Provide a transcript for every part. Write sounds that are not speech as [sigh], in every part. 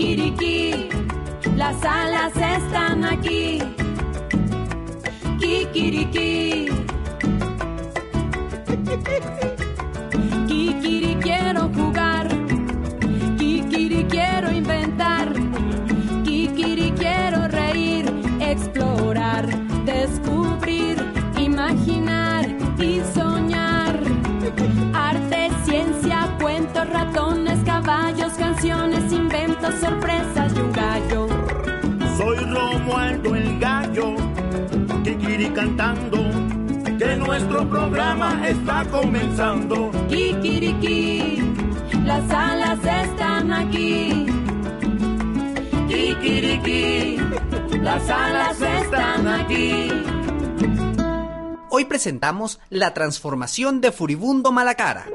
Kikiriki, las alas están aquí. Kikiriki. Kikiri quiero jugar. Kikiri quiero inventar. Kikiri quiero reír, explorar, descubrir, imaginar y soñar. Arte, ciencia, cuentos, ratones, caballos, canciones, sorpresas y un gallo. Soy Romualdo el gallo, Kikiri cantando, que nuestro programa está comenzando. Kikiriki, las alas están aquí. Kikiriki, las alas están aquí. Hoy presentamos la transformación de Furibundo Malacara.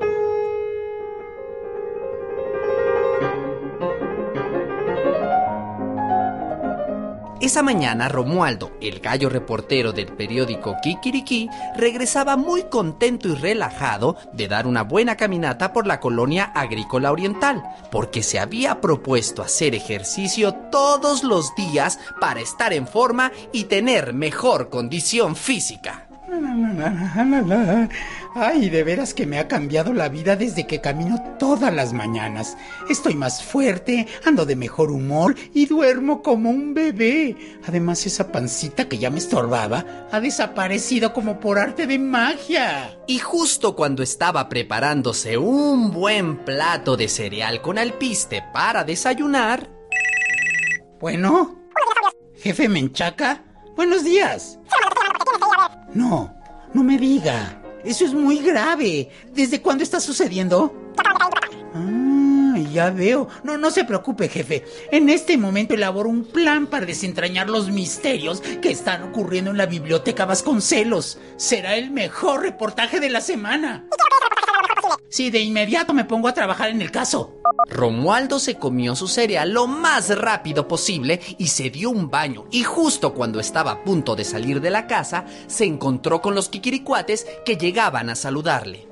Esa mañana Romualdo, el gallo reportero del periódico Kikiriki, regresaba muy contento y relajado de dar una buena caminata por la colonia agrícola oriental, porque se había propuesto hacer ejercicio todos los días para estar en forma y tener mejor condición física. [laughs] Ay, de veras que me ha cambiado la vida desde que camino todas las mañanas. Estoy más fuerte, ando de mejor humor y duermo como un bebé. Además, esa pancita que ya me estorbaba ha desaparecido como por arte de magia. Y justo cuando estaba preparándose un buen plato de cereal con alpiste para desayunar, Bueno, jefe Menchaca, buenos días. No, no me diga. Eso es muy grave. ¿Desde cuándo está sucediendo? Ah, ya veo. No, no se preocupe, jefe. En este momento elaboro un plan para desentrañar los misterios que están ocurriendo en la biblioteca Vasconcelos. Será el mejor reportaje de la semana. Sí, de inmediato me pongo a trabajar en el caso. Romualdo se comió su cereal lo más rápido posible y se dio un baño. Y justo cuando estaba a punto de salir de la casa, se encontró con los kikiricuates que llegaban a saludarle.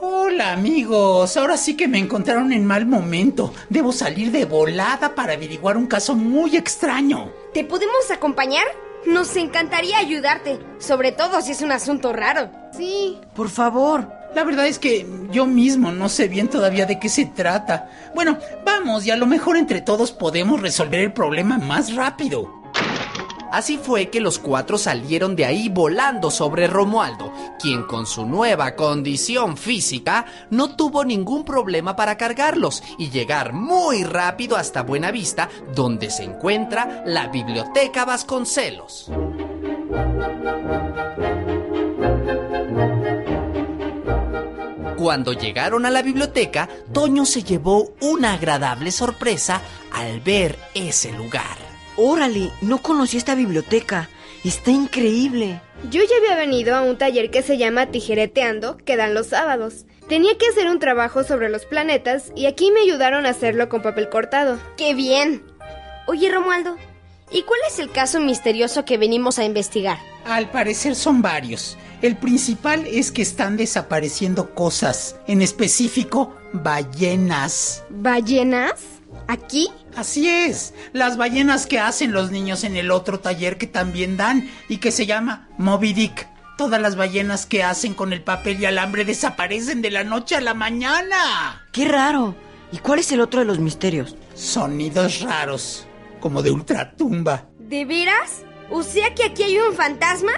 Hola amigos, ahora sí que me encontraron en mal momento. Debo salir de volada para averiguar un caso muy extraño. ¿Te podemos acompañar? Nos encantaría ayudarte, sobre todo si es un asunto raro. Sí. Por favor. La verdad es que yo mismo no sé bien todavía de qué se trata. Bueno, vamos y a lo mejor entre todos podemos resolver el problema más rápido. Así fue que los cuatro salieron de ahí volando sobre Romualdo, quien con su nueva condición física no tuvo ningún problema para cargarlos y llegar muy rápido hasta Buenavista, donde se encuentra la Biblioteca Vasconcelos. Cuando llegaron a la biblioteca, Toño se llevó una agradable sorpresa al ver ese lugar. Órale, no conocí esta biblioteca. Está increíble. Yo ya había venido a un taller que se llama Tijereteando, que dan los sábados. Tenía que hacer un trabajo sobre los planetas y aquí me ayudaron a hacerlo con papel cortado. ¡Qué bien! Oye, Romualdo, ¿y cuál es el caso misterioso que venimos a investigar? Al parecer son varios. El principal es que están desapareciendo cosas, en específico ballenas. ¿Ballenas? ¿Aquí? Así es, las ballenas que hacen los niños en el otro taller que también dan y que se llama Moby Dick. Todas las ballenas que hacen con el papel y alambre desaparecen de la noche a la mañana. Qué raro. ¿Y cuál es el otro de los misterios? Sonidos raros, como de ultratumba. ¿De veras? ¿O sea que aquí hay un fantasma?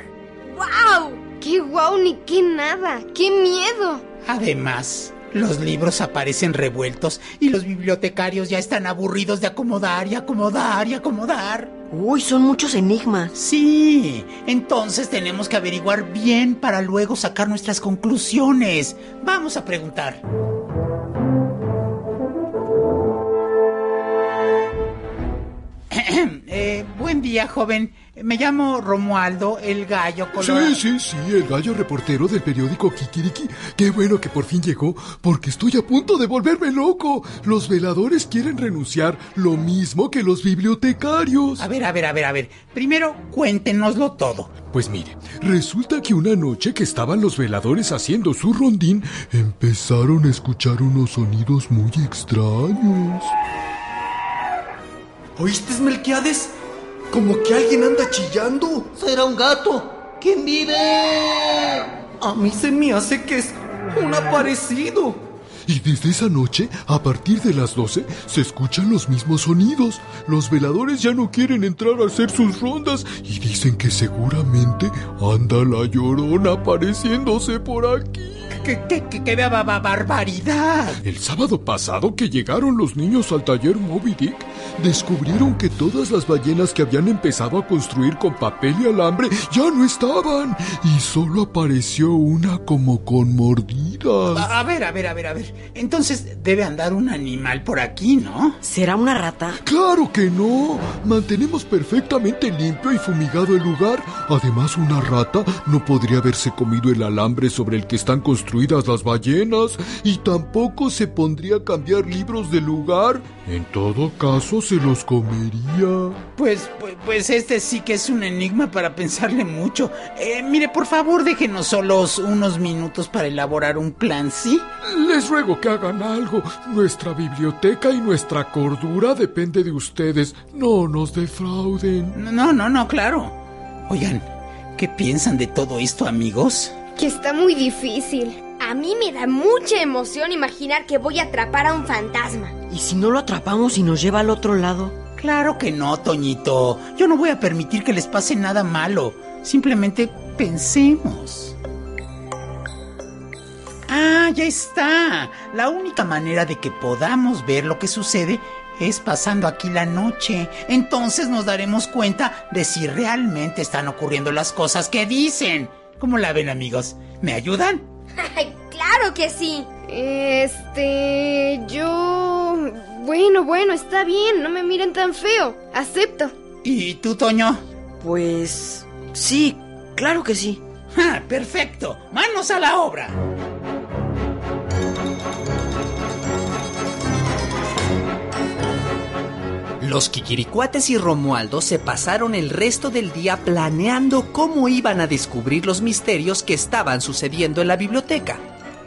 ¡Wow! ¡Qué guau ni qué nada! ¡Qué miedo! Además, los libros aparecen revueltos y los bibliotecarios ya están aburridos de acomodar y acomodar y acomodar. Uy, son muchos enigmas. Sí, entonces tenemos que averiguar bien para luego sacar nuestras conclusiones. Vamos a preguntar. [clears throat] Eh, buen día, joven. Me llamo Romualdo, el gallo colorado. Sí, sí, sí, el gallo reportero del periódico Kikiriki. Qué bueno que por fin llegó, porque estoy a punto de volverme loco. Los veladores quieren renunciar lo mismo que los bibliotecarios. A ver, a ver, a ver, a ver. Primero, cuéntenoslo todo. Pues mire, resulta que una noche que estaban los veladores haciendo su rondín, empezaron a escuchar unos sonidos muy extraños. ¿Oíste, Melquiades? Como que alguien anda chillando. Será un gato. ¿Quién vive? A mí se me hace que es un aparecido. Y desde esa noche, a partir de las 12, se escuchan los mismos sonidos. Los veladores ya no quieren entrar a hacer sus rondas y dicen que seguramente anda la llorona apareciéndose por aquí. ¡Qué, qué, qué, qué ba- ba- barbaridad! El sábado pasado que llegaron los niños al taller Moby Dick, descubrieron que todas las ballenas que habían empezado a construir con papel y alambre ya no estaban. Y solo apareció una como con mordidas. A, a ver, a ver, a ver, a ver. Entonces debe andar un animal por aquí, ¿no? ¿Será una rata? Claro que no. Mantenemos perfectamente limpio y fumigado el lugar. Además, una rata no podría haberse comido el alambre sobre el que están construidas las ballenas y tampoco se pondría a cambiar libros del lugar. En todo caso, se los comería. Pues, pues, pues este sí que es un enigma para pensarle mucho. Eh, mire, por favor, déjenos solos unos minutos para elaborar un plan, ¿sí? Les ruego que hagan algo. Nuestra biblioteca y nuestra cordura depende de ustedes. No nos defrauden. No, no, no, claro. Oigan, ¿qué piensan de todo esto, amigos? Que está muy difícil. A mí me da mucha emoción imaginar que voy a atrapar a un fantasma. ¿Y si no lo atrapamos y nos lleva al otro lado? Claro que no, Toñito. Yo no voy a permitir que les pase nada malo. Simplemente pensemos. Ah, ya está. La única manera de que podamos ver lo que sucede es pasando aquí la noche. Entonces nos daremos cuenta de si realmente están ocurriendo las cosas que dicen. ¿Cómo la ven, amigos? ¿Me ayudan? Ay, claro que sí. Este... Yo... Bueno, bueno, está bien, no me miren tan feo. Acepto. ¿Y tú, Toño? Pues... Sí, claro que sí. ¡Ah, perfecto! ¡Manos a la obra! Los Kikiricuates y Romualdo se pasaron el resto del día planeando cómo iban a descubrir los misterios que estaban sucediendo en la biblioteca.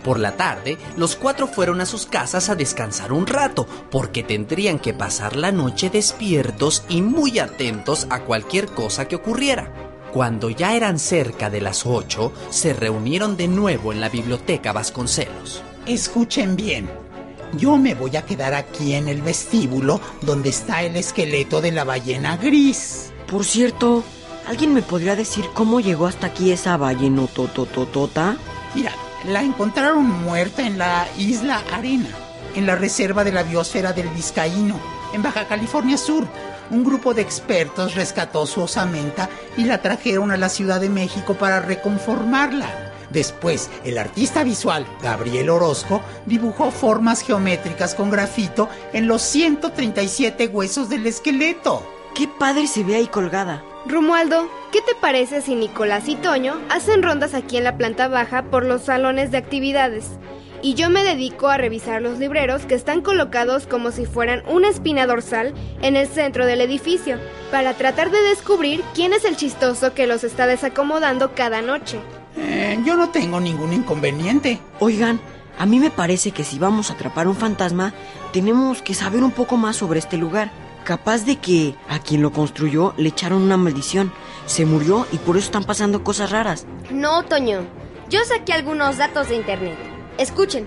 Por la tarde, los cuatro fueron a sus casas a descansar un rato, porque tendrían que pasar la noche despiertos y muy atentos a cualquier cosa que ocurriera. Cuando ya eran cerca de las ocho, se reunieron de nuevo en la biblioteca Vasconcelos. Escuchen bien. Yo me voy a quedar aquí en el vestíbulo donde está el esqueleto de la ballena gris. Por cierto, ¿alguien me podría decir cómo llegó hasta aquí esa ballenotototota? Mira, la encontraron muerta en la isla Arena, en la reserva de la biosfera del Vizcaíno, en Baja California Sur. Un grupo de expertos rescató su osamenta y la trajeron a la Ciudad de México para reconformarla. Después, el artista visual Gabriel Orozco dibujó formas geométricas con grafito en los 137 huesos del esqueleto. ¡Qué padre se ve ahí colgada! Romualdo, ¿qué te parece si Nicolás y Toño hacen rondas aquí en la planta baja por los salones de actividades? Y yo me dedico a revisar los libreros que están colocados como si fueran una espina dorsal en el centro del edificio, para tratar de descubrir quién es el chistoso que los está desacomodando cada noche. Eh, yo no tengo ningún inconveniente. Oigan, a mí me parece que si vamos a atrapar un fantasma, tenemos que saber un poco más sobre este lugar. Capaz de que a quien lo construyó le echaron una maldición, se murió y por eso están pasando cosas raras. No, Toño. Yo saqué algunos datos de internet. Escuchen.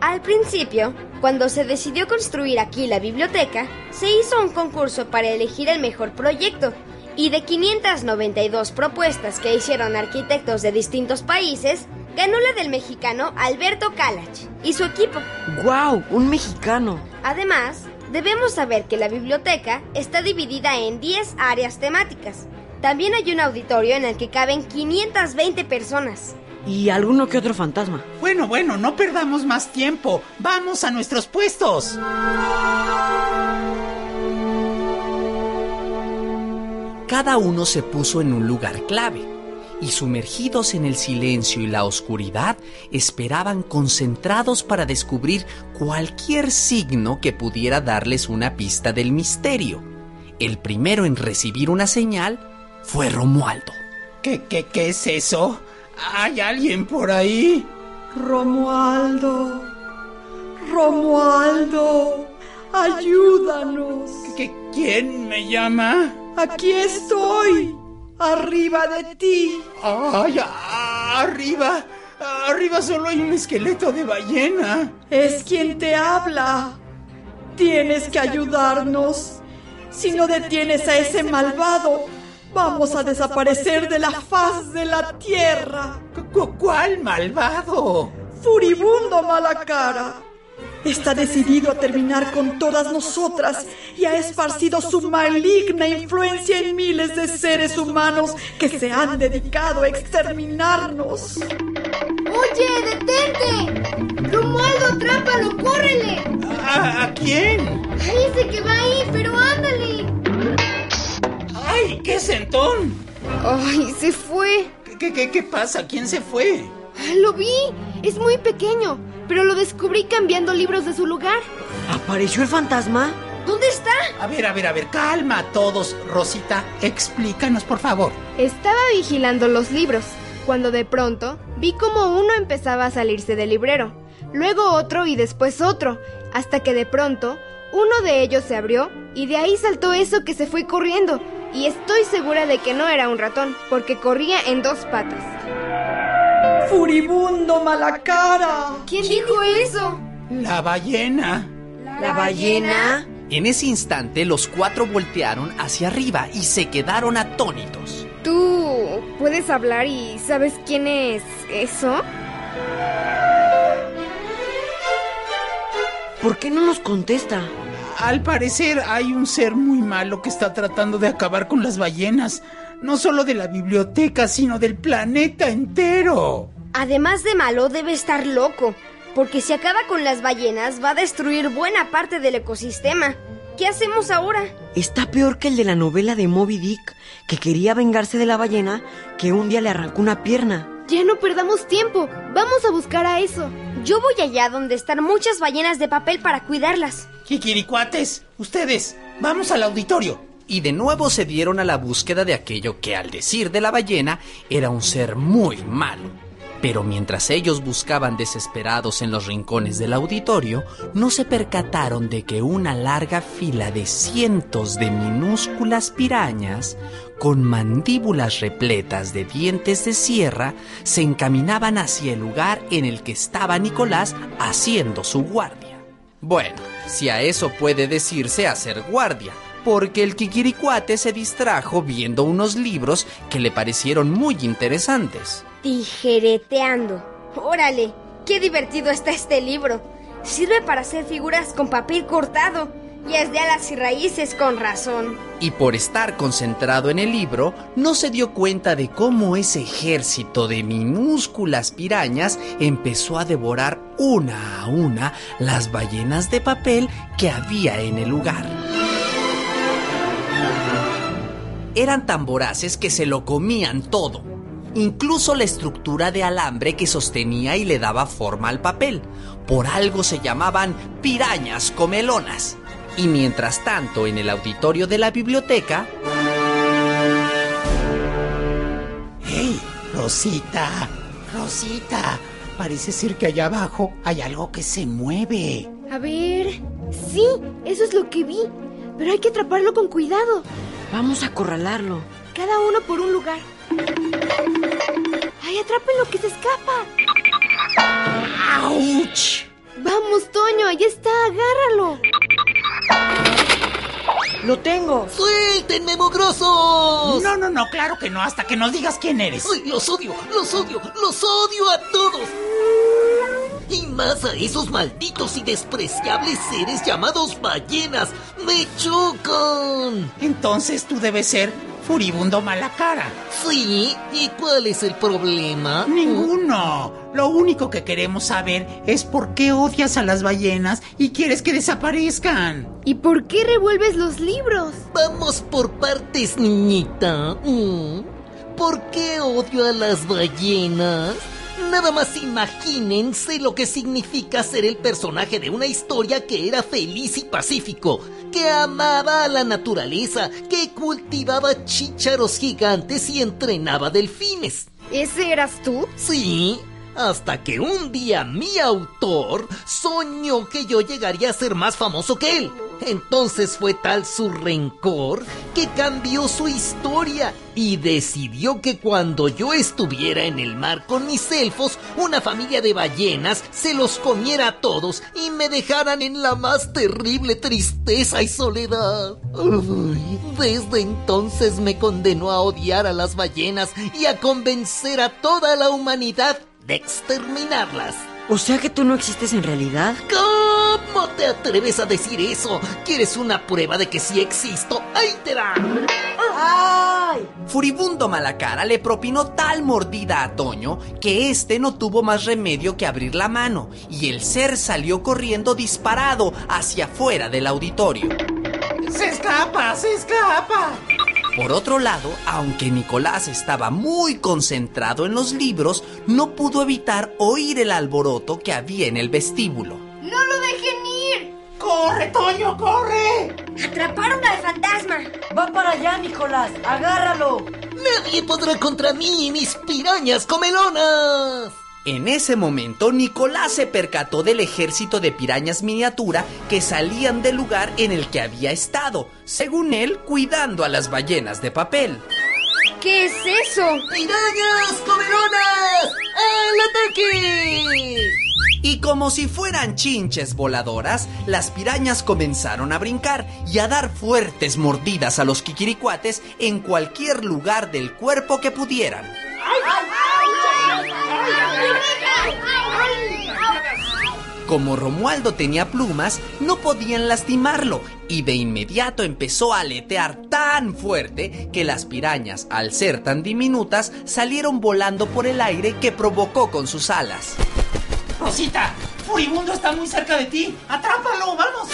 Al principio, cuando se decidió construir aquí la biblioteca, se hizo un concurso para elegir el mejor proyecto. Y de 592 propuestas que hicieron arquitectos de distintos países, ganó la del mexicano Alberto Calach y su equipo. ¡Guau! ¡Un mexicano! Además, debemos saber que la biblioteca está dividida en 10 áreas temáticas. También hay un auditorio en el que caben 520 personas. Y alguno que otro fantasma. Bueno, bueno, no perdamos más tiempo. Vamos a nuestros puestos. Cada uno se puso en un lugar clave y sumergidos en el silencio y la oscuridad esperaban concentrados para descubrir cualquier signo que pudiera darles una pista del misterio. El primero en recibir una señal fue Romualdo. ¿Qué, qué, qué es eso? ¿Hay alguien por ahí? Romualdo, Romualdo, ayúdanos. ¿Qué, ¿Quién me llama? Aquí estoy, arriba de ti. Ay, arriba. Arriba solo hay un esqueleto de ballena. Es quien te habla. Tienes que ayudarnos. Si no detienes a ese malvado, vamos a desaparecer de la faz de la tierra. ¿Cuál malvado? Furibundo mala cara. Está decidido a terminar con todas nosotras y ha esparcido su maligna influencia en miles de seres humanos que se han dedicado a exterminarnos. ¡Oye, detente! ¡Romualdo, atrápalo, córrele! ¿A, a quién? Ese que va ahí, pero ándale. ¡Ay, qué sentón! ¡Ay, se fue! ¿Qué, qué, qué pasa? ¿Quién se fue? Lo vi. Es muy pequeño, pero lo descubrí cambiando libros de su lugar. ¿Apareció el fantasma? ¿Dónde está? A ver, a ver, a ver, calma a todos, Rosita. Explícanos, por favor. Estaba vigilando los libros, cuando de pronto vi como uno empezaba a salirse del librero, luego otro y después otro, hasta que de pronto uno de ellos se abrió y de ahí saltó eso que se fue corriendo. Y estoy segura de que no era un ratón, porque corría en dos patas. ¡Furibundo mala cara! ¿Quién dijo eso? La ballena. ¿La ballena? En ese instante los cuatro voltearon hacia arriba y se quedaron atónitos. ¿Tú puedes hablar y sabes quién es eso? ¿Por qué no nos contesta? Al parecer hay un ser muy malo que está tratando de acabar con las ballenas. No solo de la biblioteca, sino del planeta entero. Además de malo, debe estar loco, porque si acaba con las ballenas va a destruir buena parte del ecosistema. ¿Qué hacemos ahora? Está peor que el de la novela de Moby Dick, que quería vengarse de la ballena que un día le arrancó una pierna. Ya no perdamos tiempo. Vamos a buscar a eso. Yo voy allá donde están muchas ballenas de papel para cuidarlas. Kikiricuates, ustedes, vamos al auditorio. Y de nuevo se dieron a la búsqueda de aquello que, al decir de la ballena, era un ser muy malo. Pero mientras ellos buscaban desesperados en los rincones del auditorio, no se percataron de que una larga fila de cientos de minúsculas pirañas, con mandíbulas repletas de dientes de sierra, se encaminaban hacia el lugar en el que estaba Nicolás haciendo su guardia. Bueno, si a eso puede decirse hacer guardia, porque el Kikiricuate se distrajo viendo unos libros que le parecieron muy interesantes. Tijereteando. Órale, qué divertido está este libro. Sirve para hacer figuras con papel cortado. Y es de alas y raíces con razón. Y por estar concentrado en el libro, no se dio cuenta de cómo ese ejército de minúsculas pirañas empezó a devorar una a una las ballenas de papel que había en el lugar. Eran tan voraces que se lo comían todo, incluso la estructura de alambre que sostenía y le daba forma al papel. Por algo se llamaban pirañas comelonas. Y mientras tanto, en el auditorio de la biblioteca... ¡Hey, Rosita! Rosita, parece ser que allá abajo hay algo que se mueve. A ver. Sí, eso es lo que vi. Pero hay que atraparlo con cuidado. Vamos a acorralarlo. Cada uno por un lugar. ¡Ay, atrápenlo que se escapa! ¡Auch! Vamos, Toño, ahí está, agárralo. ¡Lo tengo! ¡Suéltenme, mugrosos! No, no, no, claro que no, hasta que nos digas quién eres. ¡Ay, los odio! ¡Los odio! ¡Los odio a todos! Y más a esos malditos y despreciables seres llamados ballenas. ¡Me chocan! Entonces tú debes ser furibundo mala cara. ¿Sí? ¿Y cuál es el problema? Ninguno. Lo único que queremos saber es por qué odias a las ballenas y quieres que desaparezcan. ¿Y por qué revuelves los libros? Vamos por partes, niñita. Mm. ¿Por qué odio a las ballenas? Nada más imagínense lo que significa ser el personaje de una historia que era feliz y pacífico, que amaba a la naturaleza, que cultivaba chícharos gigantes y entrenaba delfines. ¿Ese eras tú? Sí, Hasta que un día mi autor soñó que yo llegaría a ser más famoso que él. Entonces fue tal su rencor que cambió su historia y decidió que cuando yo estuviera en el mar con mis elfos, una familia de ballenas se los comiera a todos y me dejaran en la más terrible tristeza y soledad. Desde entonces me condenó a odiar a las ballenas y a convencer a toda la humanidad de exterminarlas. O sea que tú no existes en realidad. ¿Cómo te atreves a decir eso? ¿Quieres una prueba de que sí existo? ¡Ahí te da! ¡Ay! Furibundo Malacara le propinó tal mordida a Toño que éste no tuvo más remedio que abrir la mano y el ser salió corriendo disparado hacia afuera del auditorio. ¡Se escapa! ¡Se escapa! Por otro lado, aunque Nicolás estaba muy concentrado en los libros, no pudo evitar oír el alboroto que había en el vestíbulo. ¡No lo dejen ir! ¡Corre, Toño, corre! ¡Atraparon al fantasma! Va para allá, Nicolás. Agárralo. Nadie podrá contra mí y mis pirañas comelonas. En ese momento, Nicolás se percató del ejército de pirañas miniatura que salían del lugar en el que había estado, según él, cuidando a las ballenas de papel. ¿Qué es eso? ¡Pirañas comelonas! ¡Al ataque! Y como si fueran chinches voladoras, las pirañas comenzaron a brincar y a dar fuertes mordidas a los kikiricuates en cualquier lugar del cuerpo que pudieran. Como Romualdo tenía plumas, no podían lastimarlo y de inmediato empezó a aletear tan fuerte que las pirañas, al ser tan diminutas, salieron volando por el aire que provocó con sus alas. Rosita, Furibundo está muy cerca de ti. ¡Atrápalo! ¡Vamos!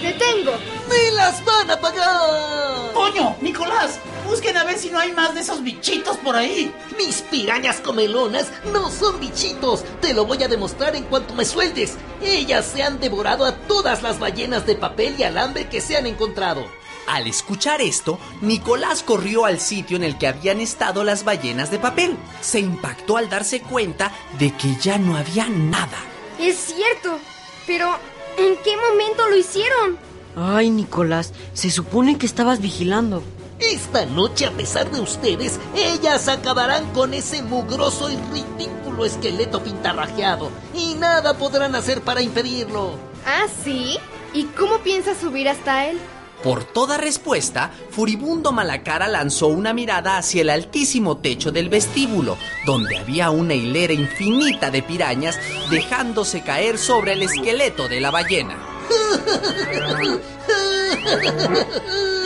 ¡Detengo! ¡Me las van a pagar! ¡Toño! ¡Nicolás! Busquen a ver si no hay más de esos bichitos por ahí. Mis pirañas comelonas no son bichitos. Te lo voy a demostrar en cuanto me sueltes. Ellas se han devorado a todas las ballenas de papel y alambre que se han encontrado. Al escuchar esto, Nicolás corrió al sitio en el que habían estado las ballenas de papel. Se impactó al darse cuenta de que ya no había nada. Es cierto, pero ¿en qué momento lo hicieron? Ay, Nicolás, se supone que estabas vigilando. Esta noche, a pesar de ustedes, ellas acabarán con ese mugroso y ridículo esqueleto pintarrajeado. Y nada podrán hacer para impedirlo. ¿Ah, sí? ¿Y cómo piensas subir hasta él? Por toda respuesta, Furibundo Malacara lanzó una mirada hacia el altísimo techo del vestíbulo, donde había una hilera infinita de pirañas dejándose caer sobre el esqueleto de la ballena. [laughs]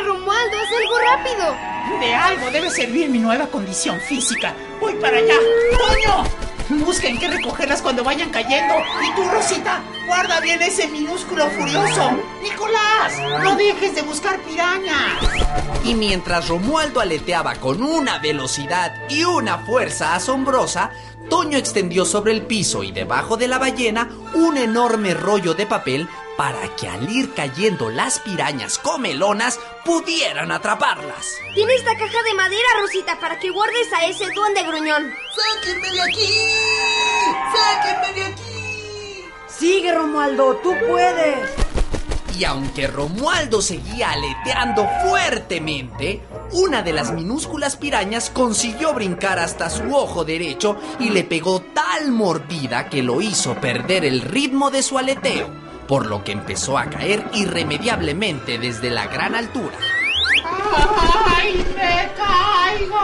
¡Mira, Romualdo, haz algo rápido! De algo debe servir mi nueva condición física. Voy para allá. ¡Toño! Busquen qué recogerlas cuando vayan cayendo. Y tú, Rosita, guarda bien ese minúsculo furioso. Nicolás, no dejes de buscar pirañas. Y mientras Romualdo aleteaba con una velocidad y una fuerza asombrosa, Toño extendió sobre el piso y debajo de la ballena un enorme rollo de papel para que al ir cayendo las pirañas comelonas pudieran atraparlas. Tiene esta caja de madera, Rosita, para que guardes a ese duende gruñón. ¡Sáquenme de aquí! ¡Sáquenme de aquí! Sigue, Romualdo, tú puedes. Y aunque Romualdo seguía aleteando fuertemente, una de las minúsculas pirañas consiguió brincar hasta su ojo derecho y le pegó tal mordida que lo hizo perder el ritmo de su aleteo, por lo que empezó a caer irremediablemente desde la gran altura. ¡Ay, me caigo!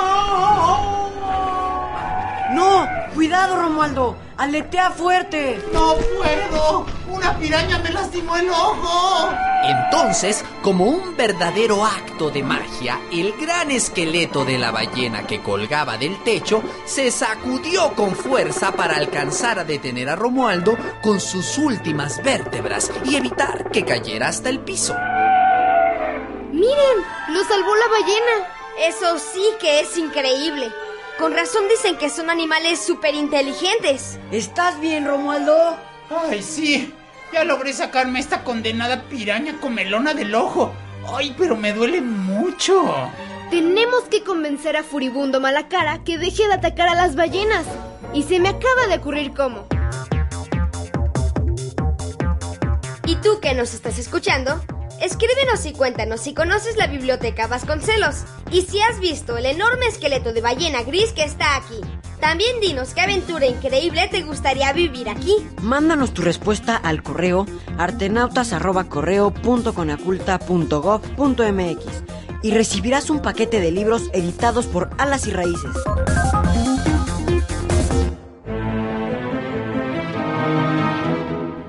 No, cuidado, Romualdo. Aletea fuerte. No puedo. Una piraña me lastimó el ojo. Entonces, como un verdadero acto de magia, el gran esqueleto de la ballena que colgaba del techo se sacudió con fuerza para alcanzar a detener a Romualdo con sus últimas vértebras y evitar que cayera hasta el piso. ¡Miren! ¡Lo salvó la ballena! Eso sí que es increíble. Con razón dicen que son animales súper inteligentes. ¿Estás bien, Romualdo? Ay, sí. Ya logré sacarme esta condenada piraña comelona del ojo. Ay, pero me duele mucho. mucho. Tenemos que convencer a Furibundo Malacara que deje de atacar a las ballenas. Y se me acaba de ocurrir cómo. ¿Y tú que nos estás escuchando? Escríbenos y cuéntanos si conoces la biblioteca Vasconcelos y si has visto el enorme esqueleto de ballena gris que está aquí. También dinos qué aventura increíble te gustaría vivir aquí. Mándanos tu respuesta al correo artenautas.correo.conaculta.gov.mx y recibirás un paquete de libros editados por Alas y Raíces.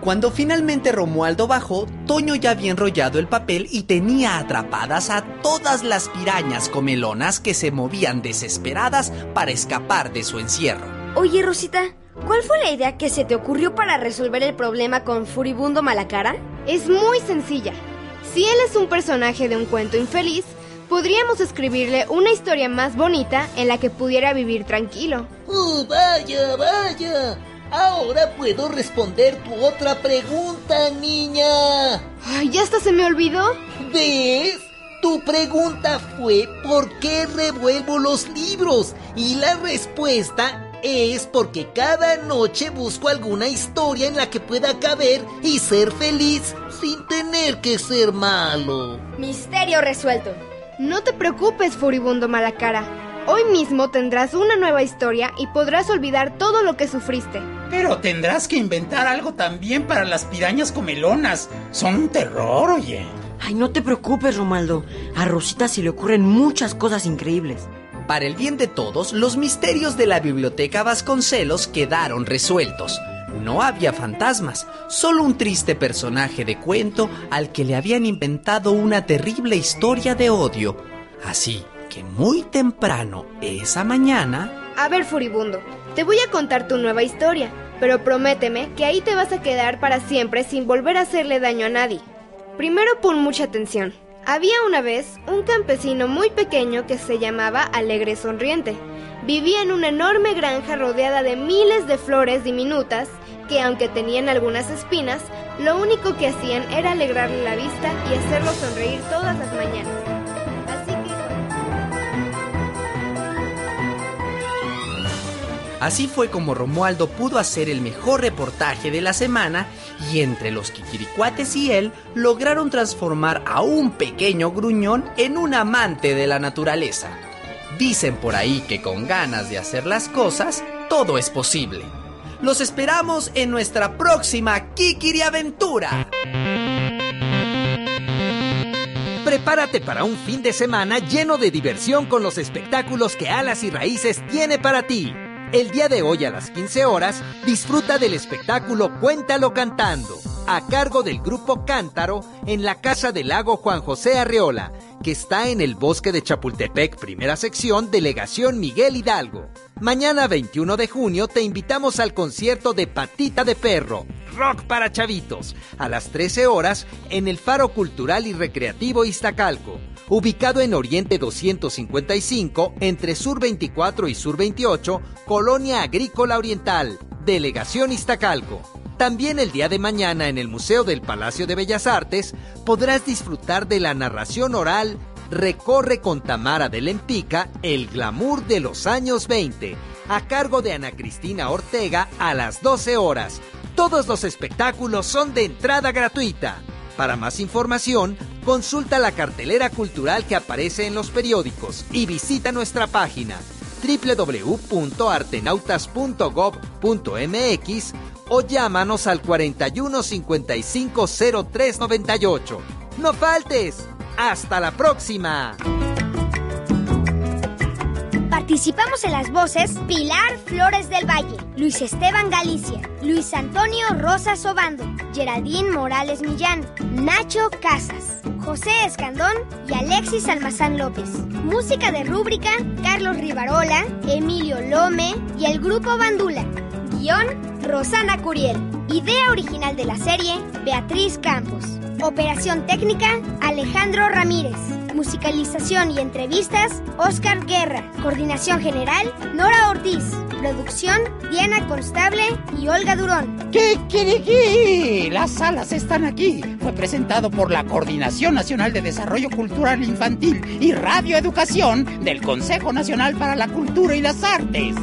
Cuando finalmente Romualdo bajó, Toño ya había enrollado el papel y tenía atrapadas a todas las pirañas comelonas que se movían desesperadas para escapar de su encierro. Oye, Rosita, ¿cuál fue la idea que se te ocurrió para resolver el problema con Furibundo Malacara? Es muy sencilla. Si él es un personaje de un cuento infeliz, podríamos escribirle una historia más bonita en la que pudiera vivir tranquilo. ¡Oh, vaya, vaya! Ahora puedo responder tu otra pregunta, niña. Ay, ya hasta se me olvidó. ¿Ves? Tu pregunta fue ¿por qué revuelvo los libros? Y la respuesta es porque cada noche busco alguna historia en la que pueda caber y ser feliz sin tener que ser malo. Misterio resuelto. No te preocupes, furibundo Malacara. Hoy mismo tendrás una nueva historia y podrás olvidar todo lo que sufriste. Pero tendrás que inventar algo también para las pirañas comelonas. Son un terror, oye. Ay, no te preocupes, Romaldo. A Rosita se le ocurren muchas cosas increíbles. Para el bien de todos, los misterios de la biblioteca Vasconcelos quedaron resueltos. No había fantasmas, solo un triste personaje de cuento al que le habían inventado una terrible historia de odio. Así que muy temprano esa mañana... A ver, furibundo, te voy a contar tu nueva historia, pero prométeme que ahí te vas a quedar para siempre sin volver a hacerle daño a nadie. Primero pon mucha atención. Había una vez un campesino muy pequeño que se llamaba Alegre Sonriente. Vivía en una enorme granja rodeada de miles de flores diminutas que aunque tenían algunas espinas, lo único que hacían era alegrarle la vista y hacerlo sonreír todas las mañanas. Así fue como Romualdo pudo hacer el mejor reportaje de la semana y entre los Kikiricuates y él lograron transformar a un pequeño gruñón en un amante de la naturaleza. Dicen por ahí que con ganas de hacer las cosas, todo es posible. Los esperamos en nuestra próxima Kikiri Aventura. Prepárate para un fin de semana lleno de diversión con los espectáculos que Alas y Raíces tiene para ti. El día de hoy a las 15 horas, disfruta del espectáculo Cuéntalo Cantando, a cargo del grupo Cántaro en la Casa del Lago Juan José Arreola, que está en el bosque de Chapultepec, primera sección, delegación Miguel Hidalgo. Mañana 21 de junio te invitamos al concierto de Patita de Perro, rock para chavitos, a las 13 horas en el Faro Cultural y Recreativo Iztacalco, ubicado en Oriente 255, entre Sur 24 y Sur 28, Colonia Agrícola Oriental, Delegación Iztacalco. También el día de mañana en el Museo del Palacio de Bellas Artes podrás disfrutar de la narración oral Recorre con Tamara de el glamour de los años 20, a cargo de Ana Cristina Ortega a las 12 horas. Todos los espectáculos son de entrada gratuita. Para más información, consulta la cartelera cultural que aparece en los periódicos y visita nuestra página www.artenautas.gov.mx o llámanos al 41 55 03 98. ¡No faltes! ¡Hasta la próxima! Participamos en las voces Pilar Flores del Valle, Luis Esteban Galicia, Luis Antonio Rosas Obando, Geraldine Morales Millán, Nacho Casas, José Escandón y Alexis Almazán López. Música de rúbrica Carlos Rivarola, Emilio Lome y el grupo Bandula. Guión Rosana Curiel. Idea original de la serie Beatriz Campos. Operación técnica Alejandro Ramírez. Musicalización y entrevistas, Oscar Guerra. Coordinación general, Nora Ortiz. Producción, Diana Constable y Olga Durón. ¿Qué quiere que? Las salas están aquí. Fue presentado por la Coordinación Nacional de Desarrollo Cultural Infantil y Radio Educación del Consejo Nacional para la Cultura y las Artes.